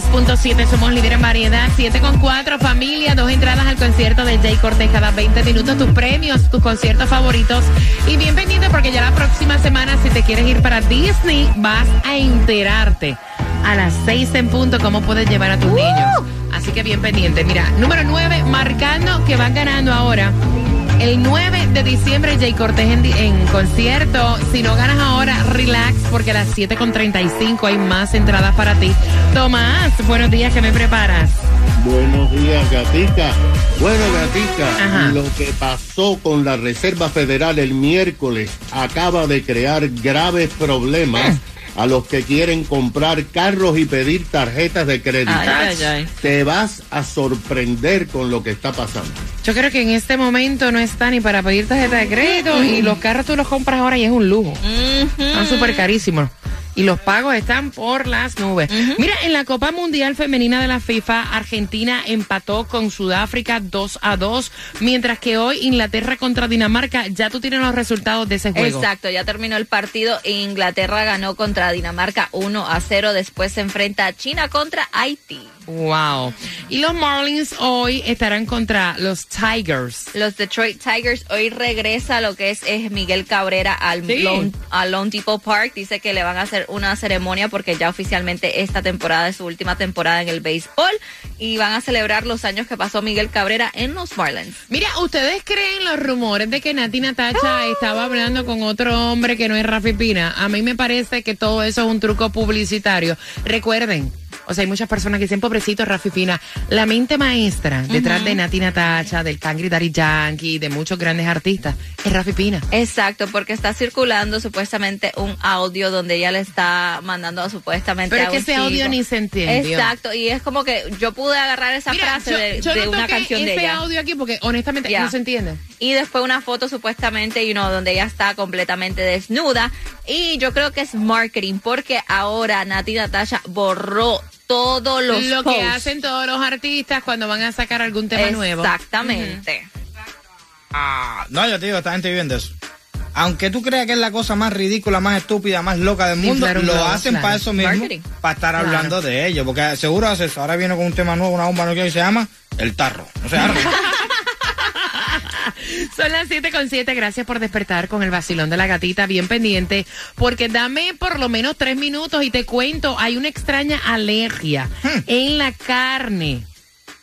106.7, somos líderes en variedad, 7 con 4, familia, dos entradas al concierto de Jay Cortés cada 20 minutos, tus premios, tus conciertos favoritos. Y bien pendiente porque ya la próxima semana, si te quieres ir para Disney, vas a enterarte a las 6 en punto cómo puedes llevar a tus niños. Así que bien pendiente. Mira, número 9, marcando que van ganando ahora. El 9 de diciembre, Jay Cortés en, en concierto. Si no ganas ahora, relax, porque a las 7.35 hay más entradas para ti. Tomás, buenos días, ¿qué me preparas? Buenos días, Gatica. Bueno, Gatica, Ajá. lo que pasó con la Reserva Federal el miércoles acaba de crear graves problemas a los que quieren comprar carros y pedir tarjetas de crédito. Te vas a sorprender con lo que está pasando. Yo creo que en este momento no está ni para pedir tarjeta de crédito y los carros tú los compras ahora y es un lujo. Están súper carísimos. Y los pagos están por las nubes. Mira, en la Copa Mundial Femenina de la FIFA, Argentina empató con Sudáfrica 2 a 2, mientras que hoy Inglaterra contra Dinamarca, ya tú tienes los resultados de ese juego. Exacto, ya terminó el partido. Inglaterra ganó contra Dinamarca 1 a 0. Después se enfrenta a China contra Haití. Wow. Y los Marlins hoy estarán contra los Tigers. Los Detroit Tigers hoy regresa lo que es, es Miguel Cabrera al Sí. Lone, al Lone Depot Park. Dice que le van a hacer una ceremonia porque ya oficialmente esta temporada es su última temporada en el béisbol y van a celebrar los años que pasó Miguel Cabrera en los Marlins. Mira, ¿ustedes creen los rumores de que Nati Natacha estaba hablando con otro hombre que no es Rafi Pina? A mí me parece que todo eso es un truco publicitario. Recuerden. O sea, hay muchas personas que dicen, pobrecito Rafi Pina. La mente maestra detrás de Nati Natacha, del Cangri Daddy Yankee, de muchos grandes artistas, es Rafi Pina. Exacto, porque está circulando supuestamente un audio donde ella le está mandando supuestamente Pero a es que un ese audio ni se entendió. Exacto, y es como que yo pude agarrar esa Mira, frase yo, de, yo de no una canción de ese ella. audio aquí porque honestamente Ya. no se entiende. Y después una foto supuestamente, you know, donde ella está completamente desnuda. Y yo creo que es marketing, porque ahora Nati Natasha borró todos los Lo que hacen todos los artistas cuando van a sacar algún tema nuevo. Exactamente. Ah, no, yo te digo, esta gente vive de eso. Aunque tú creas que es la cosa más ridícula, más estúpida, más loca del mundo, lo hacen claro. para eso mismo, Marketing. para estar Claro. hablando de ello. Porque seguro haces, ahora viene con un tema nuevo, una bomba nuclear y se llama El Tarro. O sea, Son las 7 con 7. Gracias por despertar con el vacilón de la gatita. Bien pendiente. Porque dame por lo menos tres minutos y te cuento. Hay una extraña alergia en la carne.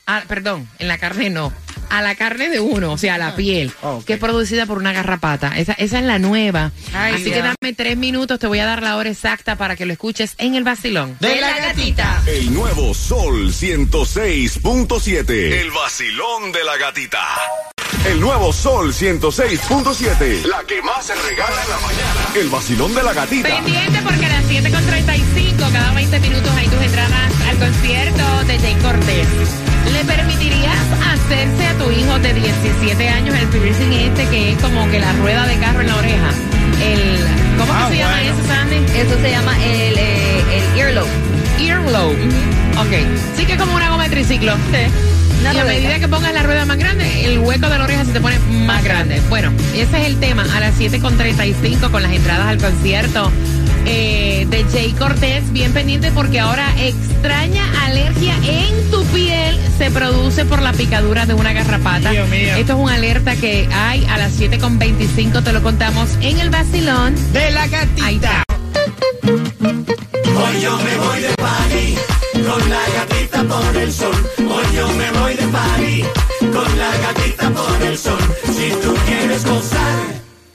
Ah, perdón, en la carne no. A la carne de uno, o sea, a la piel, Oh, ok. que es producida por una garrapata. Esa, esa es la nueva. Ay, Así que dame tres minutos, te voy a dar la hora exacta para que lo escuches en el vacilón. De la gatita. El nuevo Sol 106.7. El vacilón de la gatita. El nuevo Sol 106.7. La que más se regala en la mañana. El vacilón de la gatita. Pendiente porque a las 7.35, cada 20 minutos hay tus entradas al concierto de Jay Cortés. ¿Le permitirías hacerse a tu hijo de 17 años el piercing este que es como que la rueda de carro en la oreja? El, ¿Cómo que Ah, se llama eso, Sandy? Eso se llama el, eh, el earlobe. Earlobe. Ok. Sí que es como una goma de triciclo. Una y a medida que pongas la rueda más grande, el hueco de la oreja se te pone más grande. Bueno, ese es el tema. A las 7.35 con las entradas al concierto eh, de Jay Cortés. Bien pendiente porque ahora extraña alergia alergia en tu piel se produce por la picadura de una garrapata. Dios mío. Esto es una alerta que hay a las 7.25, te lo contamos en el vacilón. De la gatita. Ahí está. Hoy yo me voy de party con la gatita por el sol. Hoy yo me voy de party con la gatita por el sol. Si tú quieres gozar,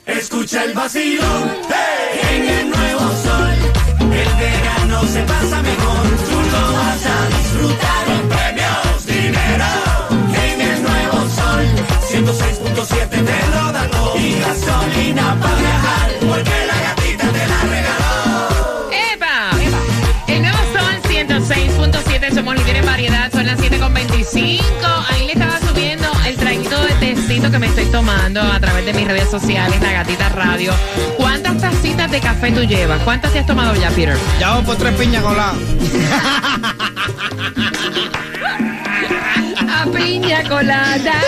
escucha el vacilón. ¡Hey! En el nuevo sol, el verano se pasa mejor. Tú lo vas a disfrutar tomando a través de mis redes sociales, La Gatita Radio. ¿Cuántas tacitas de café tú llevas? ¿Cuántas te has tomado ya, Peter? Ya vamos por tres piñas coladas. A piña colada.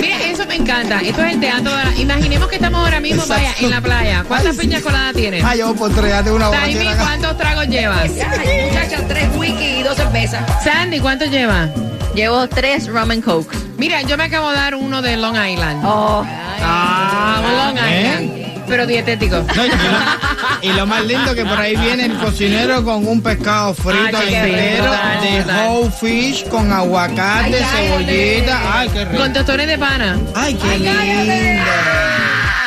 Mira, eso me encanta. Esto es el teatro. de Imaginemos que estamos ahora mismo, vaya, en la playa. ¿Cuántas piñas coladas tienes? Ah, yo voy por tres, ya tengo una Taimi. ¿cuántos tragos llevas? Ay, muchacha, tres whisky y dos cervezas. Sandy, ¿cuántos llevas? Llevo tres rum and coke. Mira, yo me acabo de dar uno de Long Island. Oh, Ah, un Long ¿Eh? Island. Pero dietético. No, y, lo, y lo más lindo que por ahí viene el cocinero con un pescado frito Ay, qué entero de whole fish con aguacate, Ay, cebollita. Ay, qué rico. Con tostones de pana. Ay, qué lindo.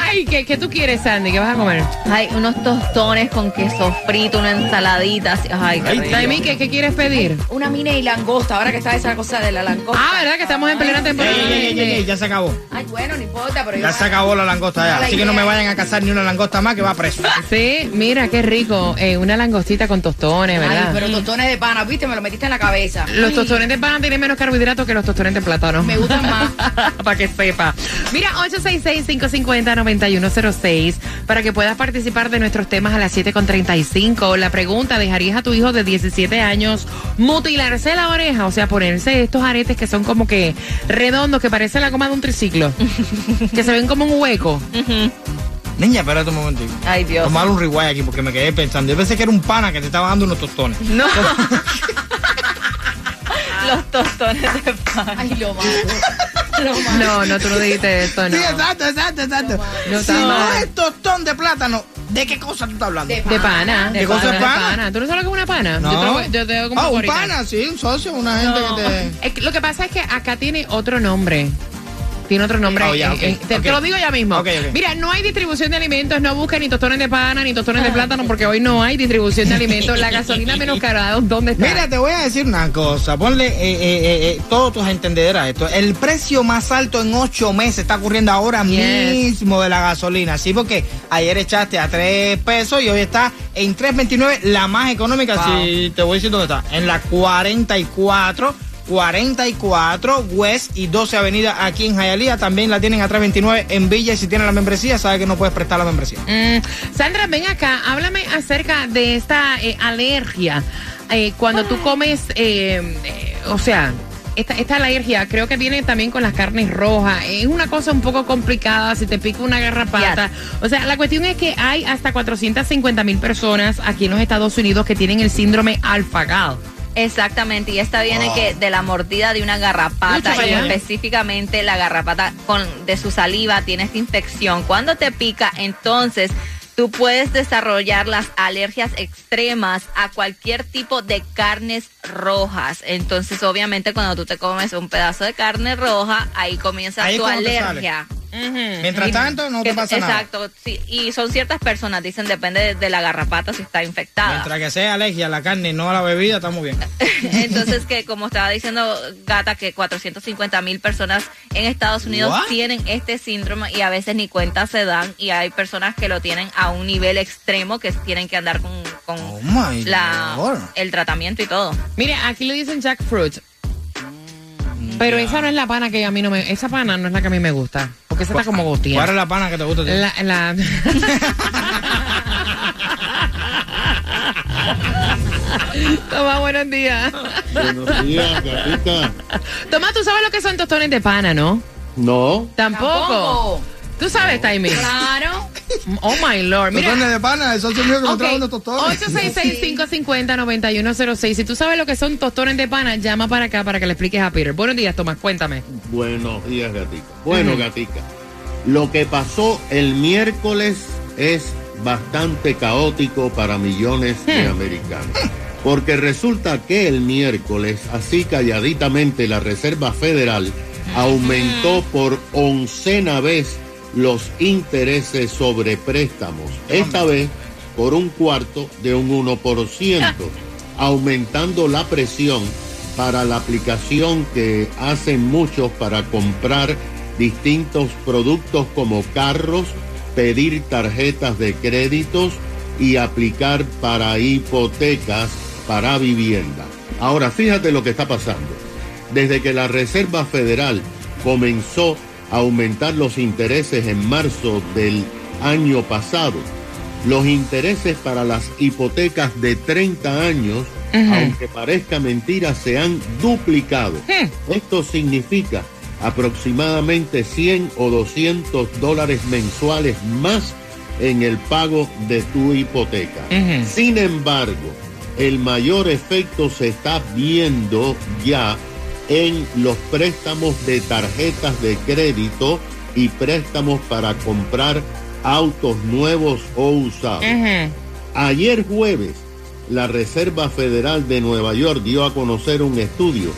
Ay, ¿qué, qué tú quieres, Sandy? ¿Qué vas a comer? hay unos tostones con queso frito, una ensaladita. así. Ay, qué Ay, rico. Taimi, ¿qué, qué quieres pedir? Una mini langosta, ahora que está esa cosa de la langosta. Ah, ¿verdad? Que estamos en plena temporada. Ey, ey, ey, de- ey, ey, ya se acabó. Ay, bueno, no importa, pero yo... Ya se acabó la langosta ya. Así que no me vayan a cazar ni una langosta más que va preso. Sí, mira, qué rico. Eh, una langostita con tostones, ¿verdad? Ay, pero tostones de pana, viste, me lo metiste en la cabeza. Los Ay, tostones de pan tienen menos carbohidratos que los tostones de plátano. Me gustan más. para que sepa. Mira, 866-550-9106 para que puedas participar de nuestros temas a las 7.35. La pregunta, ¿dejarías a tu hijo de 17 años mutilarse la oreja? O sea, ponerse estos aretes que son como que redondos, que parecen la goma de un triciclo. que se ven como un hueco. Niña, espérate un momentito. Ay, Dios. Tomar un rewire aquí porque me quedé pensando. Yo pensé que era un pana que te estaba dando unos tostones. No. Los tostones de pan. Ay, lo mato. Lo mato. No, no, tú no dijiste eso, no. Sí, exacto, exacto, exacto. No si no es tostón de plátano, ¿de qué cosa tú estás hablando? De De pana. ¿Qué cosa es de pana? ¿Tú no sabes lo que es una pana? No. Yo te lo, yo te lo como ah, un ahorita. pana, sí, un socio, una gente que te... Es que lo que pasa es que acá tiene otro nombre. Tiene otro nombre. Oh, eh, te, lo digo ya mismo. Ok, ok. Mira, no hay distribución de alimentos. No busquen ni tostones de pana ni tostones de plátano porque hoy no hay distribución de alimentos. La gasolina menos cara. ¿Dónde está? Mira, te voy a decir una cosa. Ponle eh, eh, eh, todos tus entendederas esto. El precio más alto en ocho meses está ocurriendo ahora Yes. mismo de la gasolina. Sí, porque ayer echaste a tres pesos y hoy está en 3.29, la más económica. Wow. Si te voy a decir dónde está. En la 44. 44 West y 12 Avenida aquí en Hialeah. También la tienen a 329 en Villa. Y si tienen la membresía, sabe que no puedes prestar la membresía. Mm, Sandra, ven acá. Háblame acerca de esta eh, alergia. Eh, cuando tú comes, eh, eh, o sea, esta, esta alergia creo que viene también con las carnes rojas. Es una cosa un poco complicada si te pica una garrapata. O sea, la cuestión es que hay hasta 450 mil personas aquí en los Estados Unidos que tienen el síndrome alfagal. Exactamente, y esta viene que de la mordida de una garrapata y específicamente la garrapata con de su saliva tiene esta infección. Cuando te pica, entonces tú puedes desarrollar las alergias extremas a cualquier tipo de carnes rojas. Entonces, obviamente, cuando tú te comes un pedazo de carne roja, ahí comienza Ahí tu cuando Mientras tanto, no te pasa nada. Exacto, sí, y son ciertas personas, dicen, depende de, de la garrapata si está infectada. Mientras que sea alergia a la carne y no a la bebida, estamos bien. Entonces, que como estaba diciendo Gata, que 450 mil personas en Estados Unidos What? tienen este síndrome y a veces ni cuenta se dan y hay personas que lo tienen a un nivel extremo que tienen que andar con, con Oh la, el tratamiento y todo. Mire, aquí le dicen jackfruit. Pero esa no es la pana que a mí no me... Esa pana no es la que a mí me gusta. Porque esa está como ¿Cuál gostía. es la pana que te gusta a ti? La, la... Toma, buenos días. Buenos días, gatita. Toma, tú sabes lo que son tostones de pana, ¿no? No. Tampoco. Tampoco. Tú sabes, Taimi. Claro. Oh my lord. Mira, Tostones de pana, esos son míos que me Ok, traen unos tostones. 866-550-9106. Si tú sabes lo que son tostones de pana, llama para acá para que le expliques a Peter. Buenos días, Tomás, cuéntame. Buenos días, gatica. Bueno, gatica, lo que pasó el miércoles es bastante caótico para millones de americanos. Porque resulta que el miércoles, así calladitamente, la Reserva Federal aumentó por oncena vez los intereses sobre préstamos. Esta vez por un cuarto de un 1%, aumentando la presión para la aplicación que hacen muchos para comprar distintos productos como carros, pedir tarjetas de créditos y aplicar para hipotecas para vivienda. Ahora, fíjate lo que está pasando. Desde que la Reserva Federal comenzó a aumentar los intereses en marzo del año pasado, los intereses para las hipotecas de 30 años, aunque parezca mentira, se han duplicado. Esto significa aproximadamente 100 o 200 dólares mensuales más en el pago de tu hipoteca. Sin embargo, el mayor efecto se está viendo ya en los préstamos de tarjetas de crédito y préstamos para comprar autos nuevos o usados. Ayer jueves, la Reserva Federal de Nueva York dio a conocer un estudio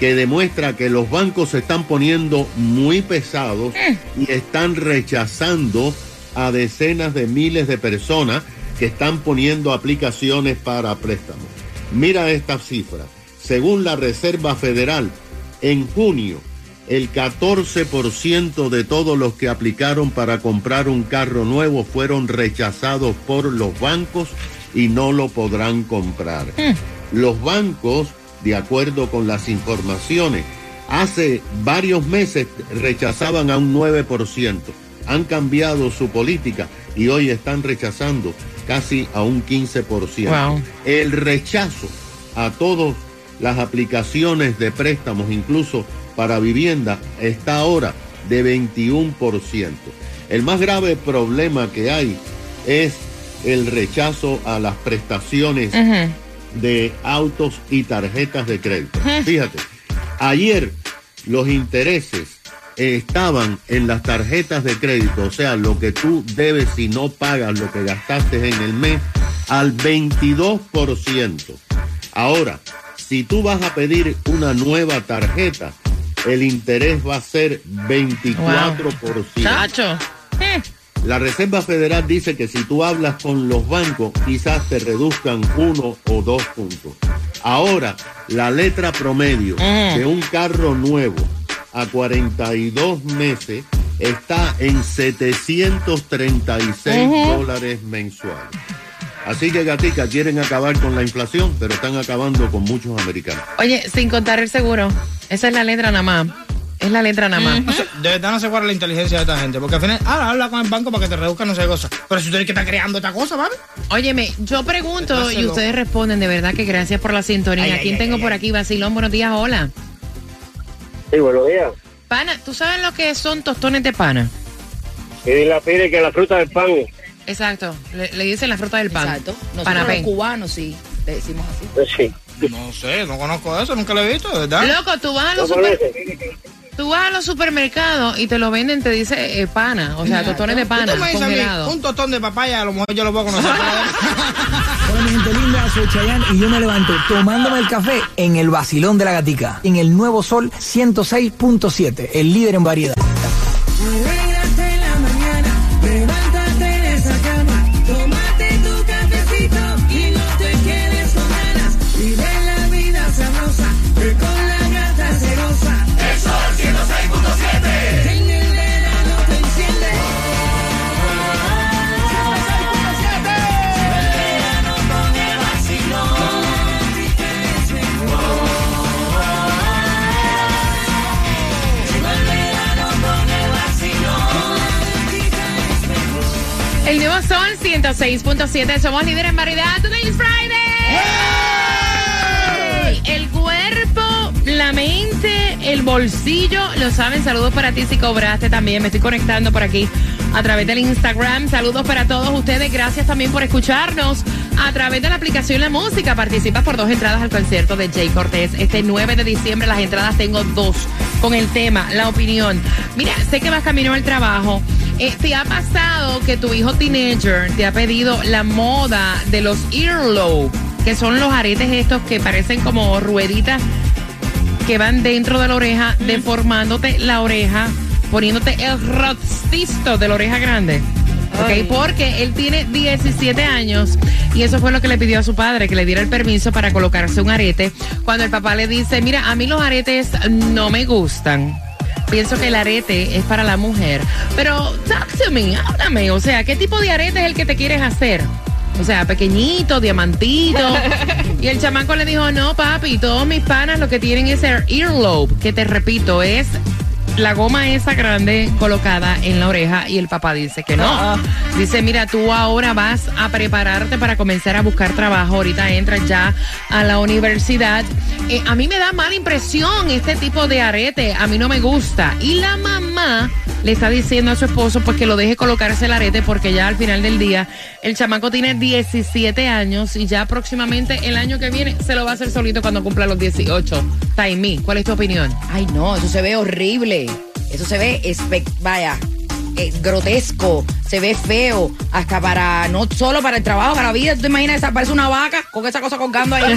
que demuestra que los bancos se están poniendo muy pesados y están rechazando a decenas de miles de personas que están poniendo aplicaciones para préstamos. Mira esta cifra. Según la Reserva Federal, en junio, el 14% de todos los que aplicaron para comprar un carro nuevo fueron rechazados por los bancos y no lo podrán comprar. Los bancos, de acuerdo con las informaciones, hace varios meses rechazaban a un 9%. Han cambiado su política y hoy están rechazando casi a un 15%. Wow. El rechazo a todas las aplicaciones de préstamos, incluso para vivienda, está ahora de 21%. El más grave problema que hay es el rechazo a las prestaciones de autos y tarjetas de crédito. Fíjate, ayer los intereses estaban en las tarjetas de crédito, o sea, lo que tú debes si no pagas lo que gastaste en el mes, al 22%. Ahora, si tú vas a pedir una nueva tarjeta, el interés va a ser 24%. Chacho. Eh. La Reserva Federal dice que si tú hablas con los bancos, quizás te reduzcan uno o dos puntos. Ahora, la letra promedio de un carro nuevo a 42 meses está en 736 dólares mensuales. Así que, gatica, quieren acabar con la inflación, pero están acabando con muchos americanos. Oye, sin contar el seguro. Esa es la letra nada más. Es la letra nada más. No sé, de verdad no sé cuál es la inteligencia de esta gente. Porque al final, ah, habla con el banco para que te reduzcan no sé qué cosa. Pero si tú eres que está creando esta cosa, ¿vale? Óyeme, yo pregunto y ustedes responden. De verdad que gracias por la sintonía. Ay, ¿Quién ay, tengo ay, por ay. aquí? Basilón, buenos días, hola. Sí, buenos días. Pana, ¿tú sabes lo que son tostones de pana? Y dile a Piri que la fruta del pan, Exacto. Le, le dicen la fruta del pan. Exacto. Nosotros Panapén. los cubanos sí, le decimos así. pues sí. No sé, no conozco eso, nunca lo he visto, verdad. Loco, tú vas a los ¿No super- tú vas a los supermercados y te lo venden, te dice eh, pana, o sea, tostones de pana, tú me dices a mí, un tostón de papaya, a lo mejor yo lo puedo conocer. Hola mi gente linda, soy Chayanne y yo me levanto tomándome el café en el vacilón de la gatica, en el nuevo sol 106.7, el líder en variedad. 106.7, somos líderes en variedad. Today is Friday. El cuerpo, la mente, el bolsillo, lo saben. Saludos para ti si cobraste también. Me estoy conectando por aquí a través del Instagram. Saludos para todos ustedes. Gracias también por escucharnos a través de la aplicación La Música. Participas por dos entradas al concierto de Jay Cortés. Este 9 de diciembre las entradas tengo dos con el tema, la opinión. Mira, sé que vas camino al trabajo. Eh, ¿Te ha pasado que tu hijo teenager te ha pedido la moda de los earlobe, que son los aretes estos que parecen como rueditas que van dentro de la oreja, deformándote la oreja, poniéndote el rostisto de la oreja grande? Ay. Ok, porque él tiene 17 años y eso fue lo que le pidió a su padre, que le diera el permiso para colocarse un arete. Cuando el papá le dice, mira, a mí los aretes no me gustan. Pienso que el arete es para la mujer. Pero, talk to me, háblame. O sea, ¿qué tipo de arete es el que te quieres hacer? O sea, pequeñito, diamantito. y el chamaco le dijo, no, papi, todos mis panas lo que tienen es el earlobe, que te repito, es la goma esa grande colocada en la oreja y el papá dice que no. Dice, mira, tú ahora vas a prepararte para comenzar a buscar trabajo. Ahorita entras ya a la universidad. Eh, a mí me da mala impresión este tipo de arete. A mí no me gusta. Y la mamá le está diciendo a su esposo pues que lo deje colocarse el arete porque ya al final del día el chamaco tiene 17 años y ya próximamente el año que viene se lo va a hacer solito cuando cumpla los 18. Taimi, ¿cuál es tu opinión? Ay, no, eso se ve horrible. Eso se ve, espe- vaya, eh, grotesco. Se ve feo. Hasta para, no solo para el trabajo, para la vida. ¿Tú te imaginas esa? Parece una vaca con esa cosa colgando ahí.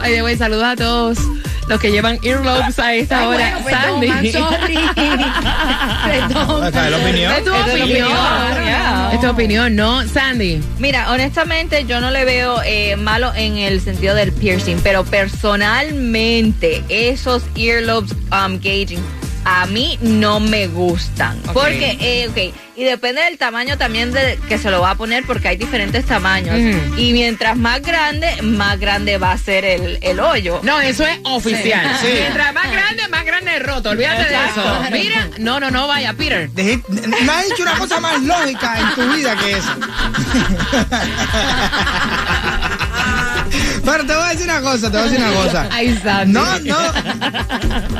Ay, de güey, saludos a todos los que llevan earlobes a esta Ay, hora. bueno, perdón, Sandy. Perdón. Esta es la opinión. Es tu es opinión. ya. Es tu opinión, ¿no, Sandy? Mira, honestamente yo no le veo eh, malo en el sentido del piercing, pero personalmente esos earlobes um, gauging a mí no me gustan. Porque, eh, ok, y depende del tamaño también de que se lo va a poner porque hay diferentes tamaños. Ujú. Y mientras más grande, más grande va a ser el, el hoyo. No, eso es oficial. Sí. Mientras más grande, más grande el roto. Olvídate de eso. Mira, no, no, no, vaya, Peter. Dejí- no has dicho una cosa más lógica en tu vida que eso. Pero te voy a decir una cosa, te voy a decir una cosa. Ay, Sandy. No, no,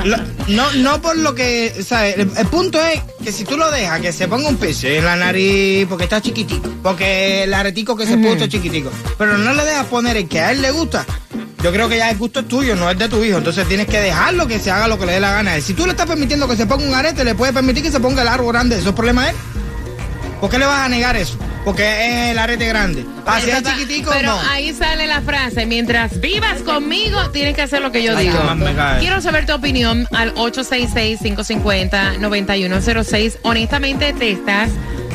lo- no, no por lo que, ¿sabes? El, el punto es que si tú lo dejas que se ponga un piercing en la nariz porque está chiquitico, porque el aretico que se puso es chiquitico, pero no le dejas poner el que a él le gusta. Yo creo que ya el gusto es tuyo, no es de tu hijo. Entonces tienes que dejarlo que se haga lo que le dé la gana. Si tú le estás permitiendo que se ponga un arete, le puedes permitir que se ponga el árbol grande. ¿Eso es problema de él? ¿Por qué le vas a negar eso? Porque es el arete grande. Así es chiquitico, Pero no. ahí sale la frase, mientras vivas conmigo, tienes que hacer lo que yo Ay, digo. Quiero saber tu opinión al 866-550-9106. Honestamente, te estás...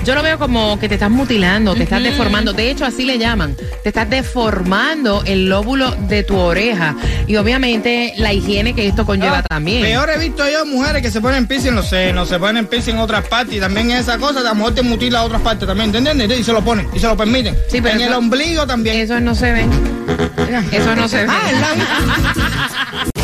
Yo lo veo como que te estás mutilando, te estás deformando. De hecho, así le llaman. Te estás deformando el lóbulo de tu oreja. Y obviamente la higiene que esto conlleva Ah, también. Peor he visto yo mujeres que se ponen piercing en los senos, se ponen piercing en otras partes y también esa cosa, a lo mejor te mutila otras partes también, ¿te entiendes? Y se lo ponen y se lo permiten. Sí, pero en eso- el ombligo también. Eso no se ve. Eso no se ve. Ah,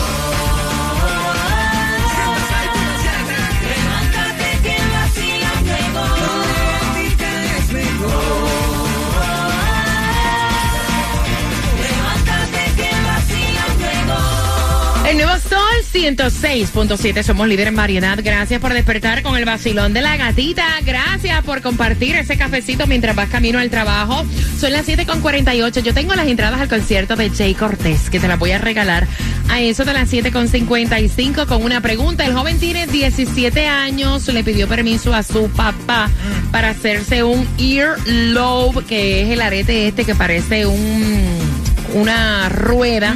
106.7, somos líder en variedad. Gracias por despertar con el vacilón de la gatita. Gracias por compartir ese cafecito mientras vas camino al trabajo. Son las 7.48. Yo tengo las entradas al concierto de Jay Cortés, que te las voy a regalar a eso de las 7.55 con una pregunta. El joven tiene 17 años, le pidió permiso a su papá para hacerse un earlobe, que es el arete este que parece un, una rueda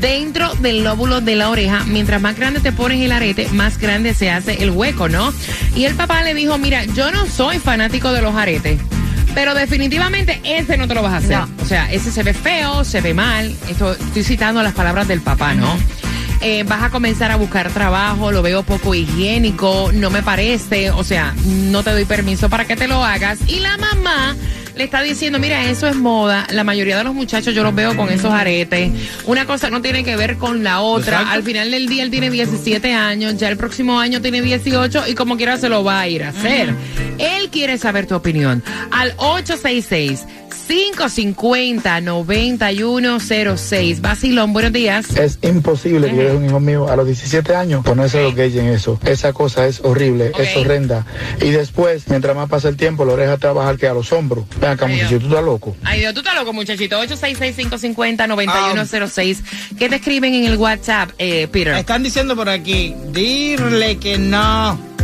dentro del lóbulo de la oreja. Mientras más grande te pones el arete, más grande se hace el hueco, ¿no? Y el papá le dijo, mira, yo no soy fanático de los aretes. Pero definitivamente ese no te lo vas a hacer. No. O sea, ese se ve feo, se ve mal. Esto, estoy citando las palabras del papá, ¿no? Eh, vas a comenzar a buscar trabajo, lo veo poco higiénico, no me parece, o sea, no te doy permiso para que te lo hagas. Y la mamá le está diciendo, mira, eso es moda, la mayoría de los muchachos yo los veo con esos aretes, una cosa no tiene que ver con la otra, Exacto. al final del día él tiene 17 años, ya el próximo año tiene 18 y como quiera se lo va a ir a hacer. Él quiere saber tu opinión. Al 866 550-9106. Basilón, buenos días. Es imposible que yo deje un hijo mío a los 17 años ponerse los gays en eso. Esa cosa es horrible, es horrenda. Y después, mientras más pasa el tiempo, lo deja trabajar que a los hombros. Ven acá, muchachito, tú estás loco. Ay, Dios, tú estás loco, muchachito. 866-550-9106. ¿Qué te escriben en el WhatsApp, eh, Peter? Están diciendo por aquí, dile que no.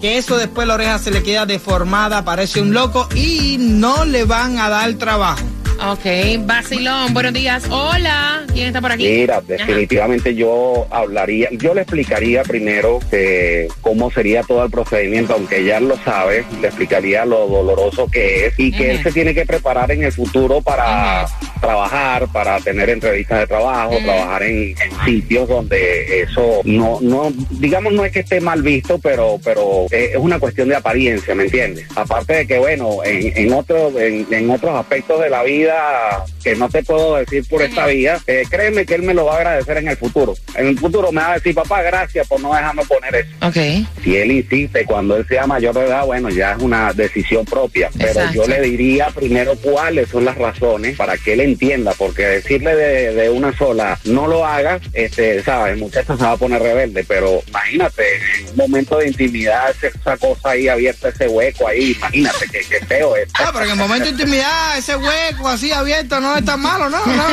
Que eso después la oreja se le queda deformada, parece un loco y no le van a dar trabajo. Ok, Basilón, buenos días. Hola, ¿quién está por aquí? Mira, Ajá. definitivamente yo hablaría, yo le explicaría primero eh, cómo sería todo el procedimiento, aunque ella lo sabe, le explicaría lo doloroso que es y que él se tiene que preparar en el futuro para trabajar, para tener entrevistas de trabajo, trabajar en, en sitios donde eso no, no, digamos no es que esté mal visto, pero, pero eh, es una cuestión de apariencia, ¿me entiendes? Aparte de que bueno, en, en otro, en, en otros aspectos de la vida a que no te puedo decir por esta vía, eh, créeme que él me lo va a agradecer en el futuro. En el futuro me va a decir, papá, gracias por no dejarme poner eso. Ok. Si él insiste, cuando él sea mayor de edad, bueno, ya es una decisión propia. Pero yo le diría primero cuáles son las razones para que él entienda, porque decirle de, de una sola, no lo hagas, este, sabes, el muchacho se va a poner rebelde, pero imagínate, en un momento de intimidad, esa cosa ahí abierta, ese hueco ahí, imagínate que, que feo es. Ah, pero en el momento de intimidad, ese hueco así abierto no es tan malo, ¿no? ¿No?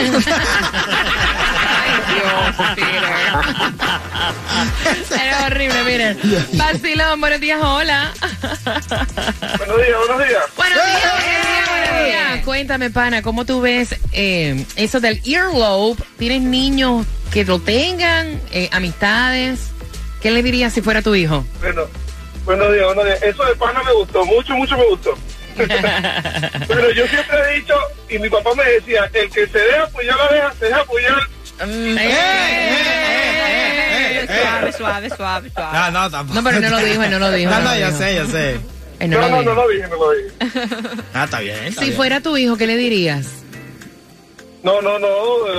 Era horrible, miren. Basilón, buenos días, hola. Buenos días, buenos días. Buenos días, buenos días, buenos días. Cuéntame, pana, ¿cómo tú ves eh, eso del earlobe? ¿Tienes niños que lo tengan? Eh, ¿Amistades? ¿Qué le dirías si fuera tu hijo? Bueno, buenos días, buenos días. Eso de pana me gustó, mucho, mucho me gustó. Pero yo siempre he dicho, y mi papá me decía, el que se deja apoyar la deja, se deja apoyar. Suave, suave, suave, suave. No, no, tampoco. No, pero no lo dijo, él no lo dijo. No, no yo sé, yo sé. No No, lo no, dijo. no lo dije, no lo dije. Ah, está bien. está Si bien. fuera tu hijo, ¿qué le dirías? No, no, no,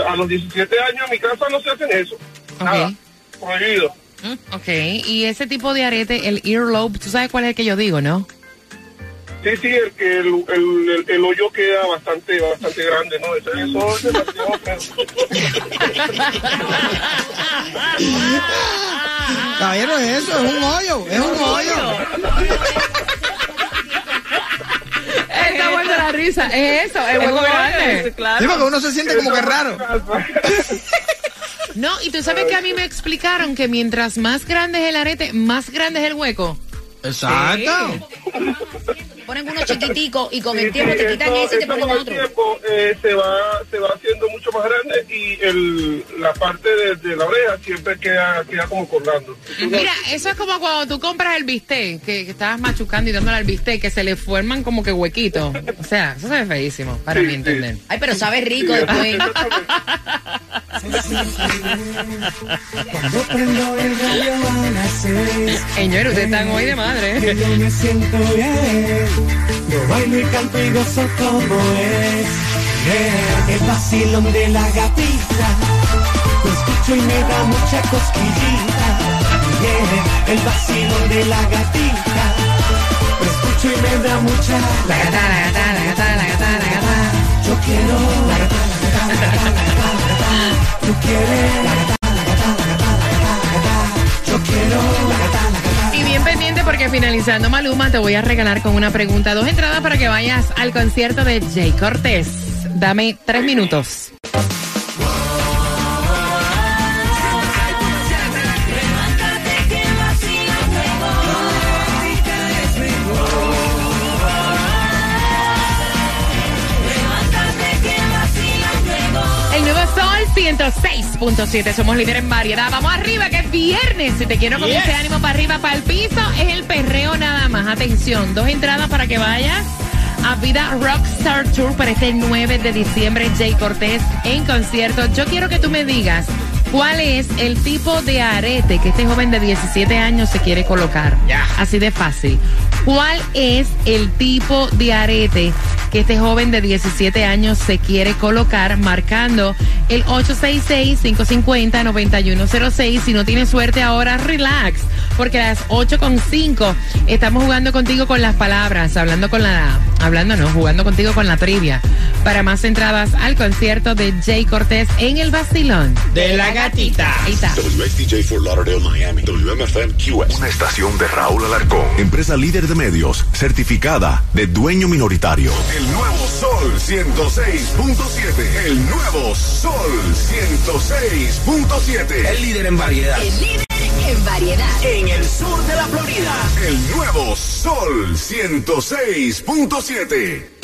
a los 17 años en mi casa no se hacen eso. Nada, prohibido. Ok, y ese tipo de arete, el earlobe, ¿tú sabes cuál es el que yo digo, no? Sí, sí, el que el, el, el, el hoyo queda bastante, bastante grande, ¿no? Eso, eso es demasiado. Caballero, es eso, es un hoyo, es un hoyo. Está muerto la risa, es eso, el hueco grande. Sí, porque uno se siente como que raro. No, y tú sabes que a mí me explicaron que mientras más grande es el arete, más grande es el hueco. Exacto. Ponen uno chiquitico y con Sí, el tiempo sí, te quitan eso- ese y te ponen con el otro. tiempo eh, se, va, se va haciendo mucho más grande y el, la parte de, de la oreja siempre queda, queda como colgando. Mira, eso es como cuando tú compras el bistec, que, que estabas machucando y dándole al bistec, que se le forman como que huequitos. O sea, eso se ve feísimo, para mi entender. Ay, pero sabe rico después. Cuando prendo el radio van a ser. Señores, ustedes están hoy de madre. Que yo me siento bien. Yo bailo y canto y gozo como es. Yeah. El vacilón de la gatita. Lo escucho y me da mucha cosquillita. Yeah. El vacilón de la gatita. Lo escucho y me da mucha. La gata, la gata, la gata, la gata, la gata. Yo quiero. La gata, la Y bien pendiente porque finalizando Maluma te voy a regalar con una pregunta. Dos entradas para que vayas al concierto de Jay Cortés. Dame tres minutos. 106.7. Somos líderes en variedad. Vamos arriba, que es viernes. Si te quiero con Yes. ese ánimo para arriba, para el piso, es el perreo nada más. Atención, dos entradas para que vayas a Vida Rockstar Tour para este 9 de diciembre. Jay Cortés en concierto. Yo quiero que tú me digas cuál es el tipo de arete que este joven de 17 años se quiere colocar. Así de fácil. ¿Cuál es el tipo de arete que este joven de 17 años se quiere colocar marcando el 866-550-9106? Si no tienes suerte ahora, relax. Porque a las 8 con 5 estamos jugando contigo con las palabras, hablando con la, hablando no, jugando contigo con la trivia. Para más entradas al concierto de Jay Cortés en el Basilón. De la gatita. WXTJ for Lauderdale, Miami. WMFM QS. Una estación de Raúl Alarcón. Empresa líder de medios, certificada de dueño minoritario. El nuevo Sol 106.7. El nuevo Sol 106.7. El líder en variedad. El líder en variedad. En el sur de la Florida. El nuevo Sol 106.7.